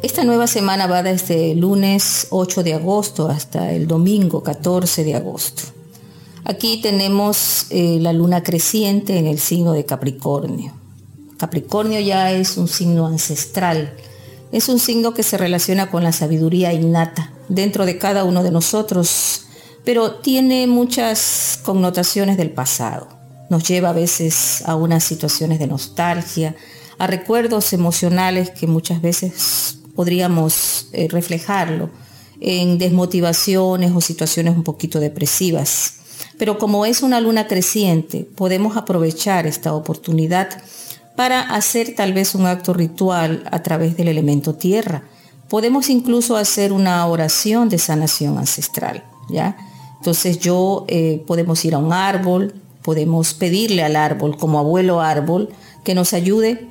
Esta nueva semana va desde el lunes 8 de agosto hasta el domingo 14 de agosto. Aquí tenemos eh, la luna creciente en el signo de Capricornio. Capricornio ya es un signo ancestral. Es un signo que se relaciona con la sabiduría innata dentro de cada uno de nosotros, pero tiene muchas connotaciones del pasado. Nos lleva a veces a unas situaciones de nostalgia, a recuerdos emocionales que muchas veces podríamos eh, reflejarlo en desmotivaciones o situaciones un poquito depresivas. Pero como es una luna creciente, podemos aprovechar esta oportunidad para hacer tal vez un acto ritual a través del elemento tierra. Podemos incluso hacer una oración de sanación ancestral, ¿ya? Entonces yo eh, podemos ir a un árbol, podemos pedirle al árbol como abuelo árbol que nos ayude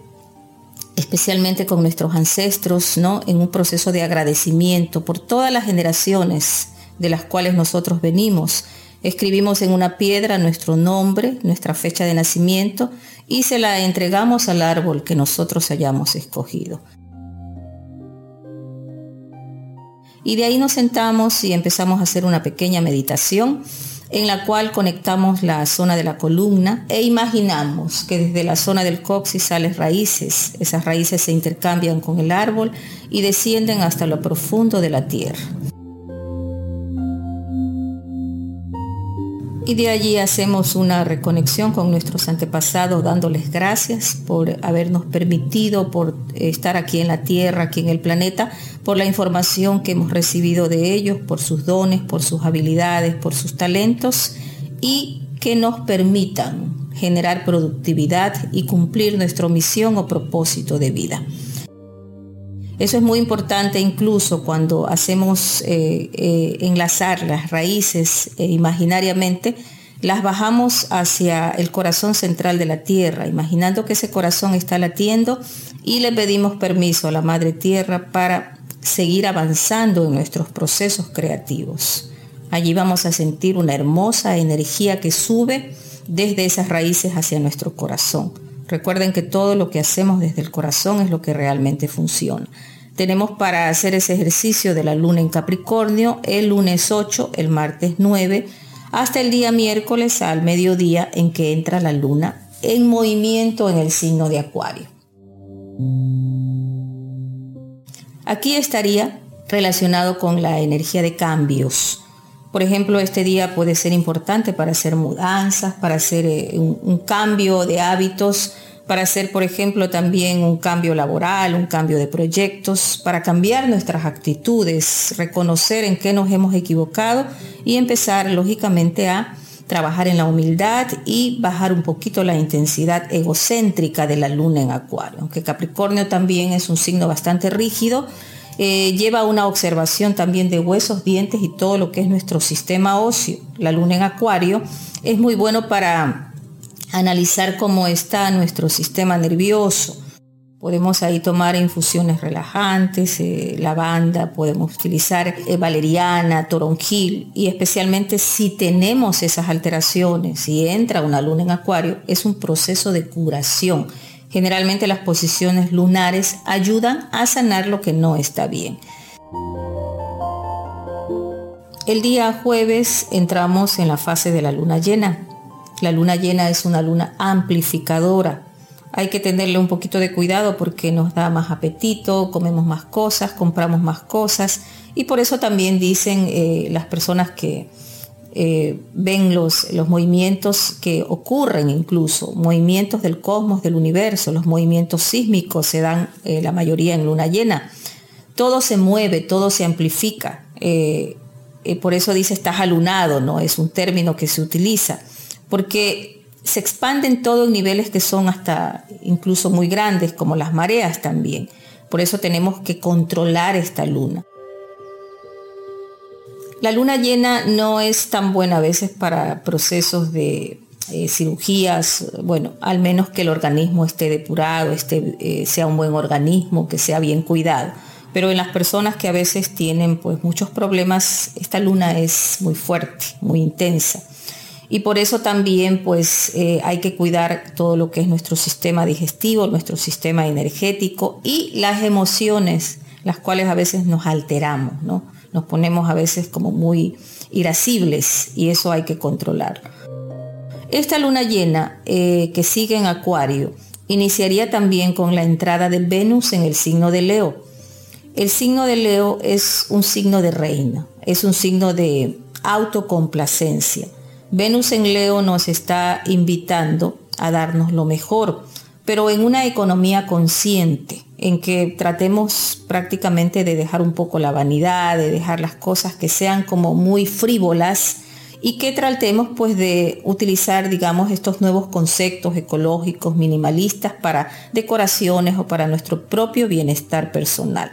especialmente con nuestros ancestros, ¿no? En un proceso de agradecimiento por todas las generaciones de las cuales nosotros venimos Escribimos en una piedra nuestro nombre, nuestra fecha de nacimiento y se la entregamos al árbol que nosotros hayamos escogido. Y de ahí nos sentamos y empezamos a hacer una pequeña meditación en la cual conectamos la zona de la columna e imaginamos que desde la zona del coxis salen raíces. Esas raíces se intercambian con el árbol y descienden hasta lo profundo de la tierra. Y de allí hacemos una reconexión con nuestros antepasados dándoles gracias por habernos permitido, por estar aquí en la Tierra, aquí en el planeta, por la información que hemos recibido de ellos, por sus dones, por sus habilidades, por sus talentos y que nos permitan generar productividad y cumplir nuestra misión o propósito de vida. Eso es muy importante incluso cuando hacemos eh, eh, enlazar las raíces eh, imaginariamente, las bajamos hacia el corazón central de la tierra, imaginando que ese corazón está latiendo y le pedimos permiso a la Madre Tierra para seguir avanzando en nuestros procesos creativos. Allí vamos a sentir una hermosa energía que sube desde esas raíces hacia nuestro corazón. Recuerden que todo lo que hacemos desde el corazón es lo que realmente funciona. Tenemos para hacer ese ejercicio de la luna en Capricornio el lunes 8, el martes 9, hasta el día miércoles al mediodía en que entra la luna en movimiento en el signo de Acuario. Aquí estaría relacionado con la energía de cambios. Por ejemplo, este día puede ser importante para hacer mudanzas, para hacer eh, un, cambio de hábitos, para hacer, por ejemplo, también un cambio laboral, un cambio de proyectos, para cambiar nuestras actitudes, reconocer en qué nos hemos equivocado y empezar, lógicamente, a trabajar en la humildad y bajar un poquito la intensidad egocéntrica de la luna en Acuario. Aunque Capricornio también es un signo bastante rígido, eh, lleva una observación también de huesos, dientes y todo lo que es nuestro sistema óseo. La luna en Acuario es muy bueno para analizar cómo está nuestro sistema nervioso. Podemos ahí tomar infusiones relajantes, eh, lavanda, podemos utilizar eh, valeriana, toronjil y especialmente si tenemos esas alteraciones, si entra una luna en acuario, es un proceso de curación Generalmente las posiciones lunares ayudan a sanar lo que no está bien. El día jueves entramos en la fase de la luna llena. La luna llena es una luna amplificadora. Hay que tenerle un poquito de cuidado porque nos da más apetito, comemos más cosas, compramos más cosas y por eso también dicen eh, las personas que eh, ven los, los movimientos que ocurren incluso, movimientos del cosmos, del universo, los movimientos sísmicos se dan eh, la mayoría en luna llena. Todo se mueve, todo se amplifica. Eh, por eso dice estás alunado, ¿no? Es un término que se utiliza, porque se expanden todo en niveles que son hasta incluso muy grandes, como las mareas también. Por eso tenemos que controlar esta luna. La luna llena no es tan buena a veces para procesos de eh, cirugías, bueno, al menos que el organismo esté depurado, esté, eh, sea un buen organismo, que sea bien cuidado. Pero en las personas que a veces tienen pues muchos problemas, esta luna es muy fuerte, muy intensa. Y por eso también pues eh, hay que cuidar todo lo que es nuestro sistema digestivo, nuestro sistema energético y las emociones las cuales a veces nos alteramos, ¿no? Nos ponemos a veces como muy irascibles y eso hay que controlar. Esta luna llena eh, que sigue en Acuario iniciaría también con la entrada de Venus en el signo de Leo. El signo de Leo es un signo de reina, es un signo de autocomplacencia. Venus en Leo nos está invitando a darnos lo mejor, pero en una economía consciente, en que tratemos prácticamente de dejar un poco la vanidad, de dejar las cosas que sean como muy frívolas y que tratemos pues de utilizar digamos estos nuevos conceptos ecológicos minimalistas para decoraciones o para nuestro propio bienestar personal.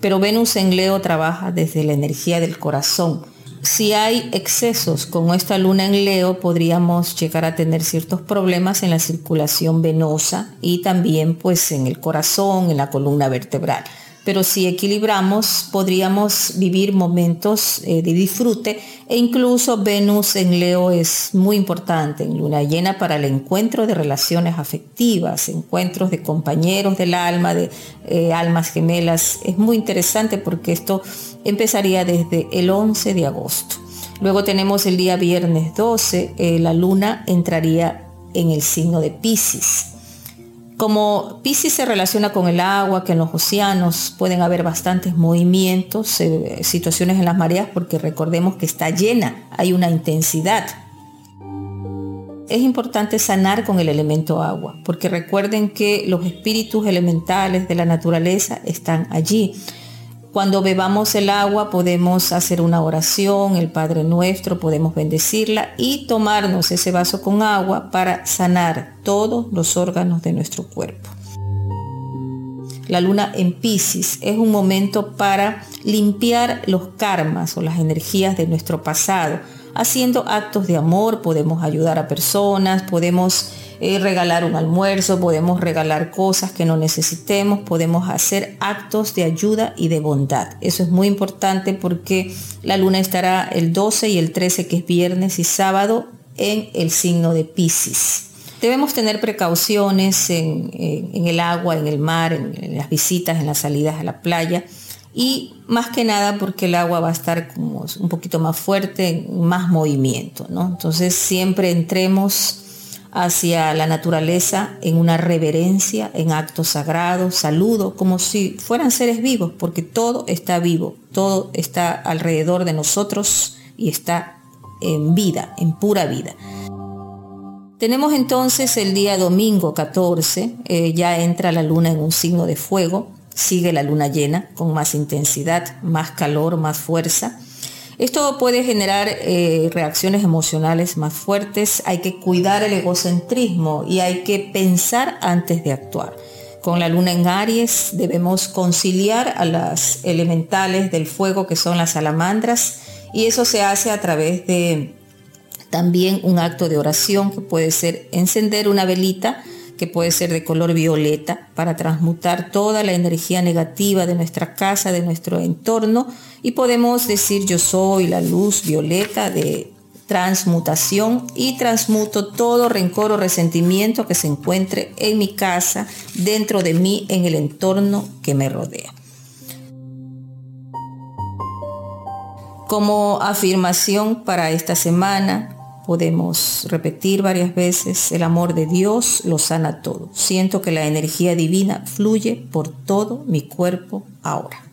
Pero Venus en Leo trabaja desde la energía del corazón, si hay excesos con esta luna en Leo, podríamos llegar a tener ciertos problemas en la circulación venosa y también pues en el corazón, en la columna vertebral pero si equilibramos podríamos vivir momentos eh, de disfrute e incluso Venus en Leo es muy importante en luna llena para el encuentro de relaciones afectivas, encuentros de compañeros del alma, de eh, almas gemelas. Es muy interesante porque esto empezaría desde el 11 de agosto. Luego tenemos el día viernes 12, eh, la luna entraría en el signo de Pisces. Como Pisces se relaciona con el agua, que en los océanos pueden haber bastantes movimientos, eh, situaciones en las mareas, porque recordemos que está llena, hay una intensidad. Es importante sanar con el elemento agua, porque recuerden que los espíritus elementales de la naturaleza están allí. Cuando bebamos el agua podemos hacer una oración, el Padre Nuestro, podemos bendecirla y tomarnos ese vaso con agua para sanar todos los órganos de nuestro cuerpo. La luna en Pisces es un momento para limpiar los karmas o las energías de nuestro pasado. Haciendo actos de amor podemos ayudar a personas, podemos eh, regalar un almuerzo, podemos regalar cosas que no necesitemos, podemos hacer actos de ayuda y de bondad. Eso es muy importante porque la luna estará el 12 y el 13, que es viernes y sábado, en el signo de Pisces. Debemos tener precauciones en, el agua, en el mar, en, las visitas, en las salidas a la playa y más que nada porque el agua va a estar como un poquito más fuerte, más movimiento, ¿no? Entonces siempre entremos hacia la naturaleza en una reverencia, en actos sagrados, saludo, como si fueran seres vivos, porque todo está vivo, todo está alrededor de nosotros y está en vida, en pura vida. Tenemos entonces el día domingo 14, eh, ya entra la luna en un signo de fuego, sigue la luna llena con más intensidad, más calor, más fuerza esto puede generar eh, reacciones emocionales más fuertes, hay que cuidar el egocentrismo y hay que pensar antes de actuar. Con la luna en Aries debemos conciliar a las elementales del fuego que son las salamandras y eso se hace a través de también un acto de oración que puede ser encender una velita que puede ser de color violeta para transmutar toda la energía negativa de nuestra casa, de nuestro entorno y podemos decir yo soy la luz violeta de transmutación y transmuto todo rencor o resentimiento que se encuentre en mi casa, dentro de mí, en el entorno que me rodea. Como afirmación para esta semana, Podemos repetir varias veces, el amor de Dios lo sana todo. Siento que la energía divina fluye por todo mi cuerpo ahora.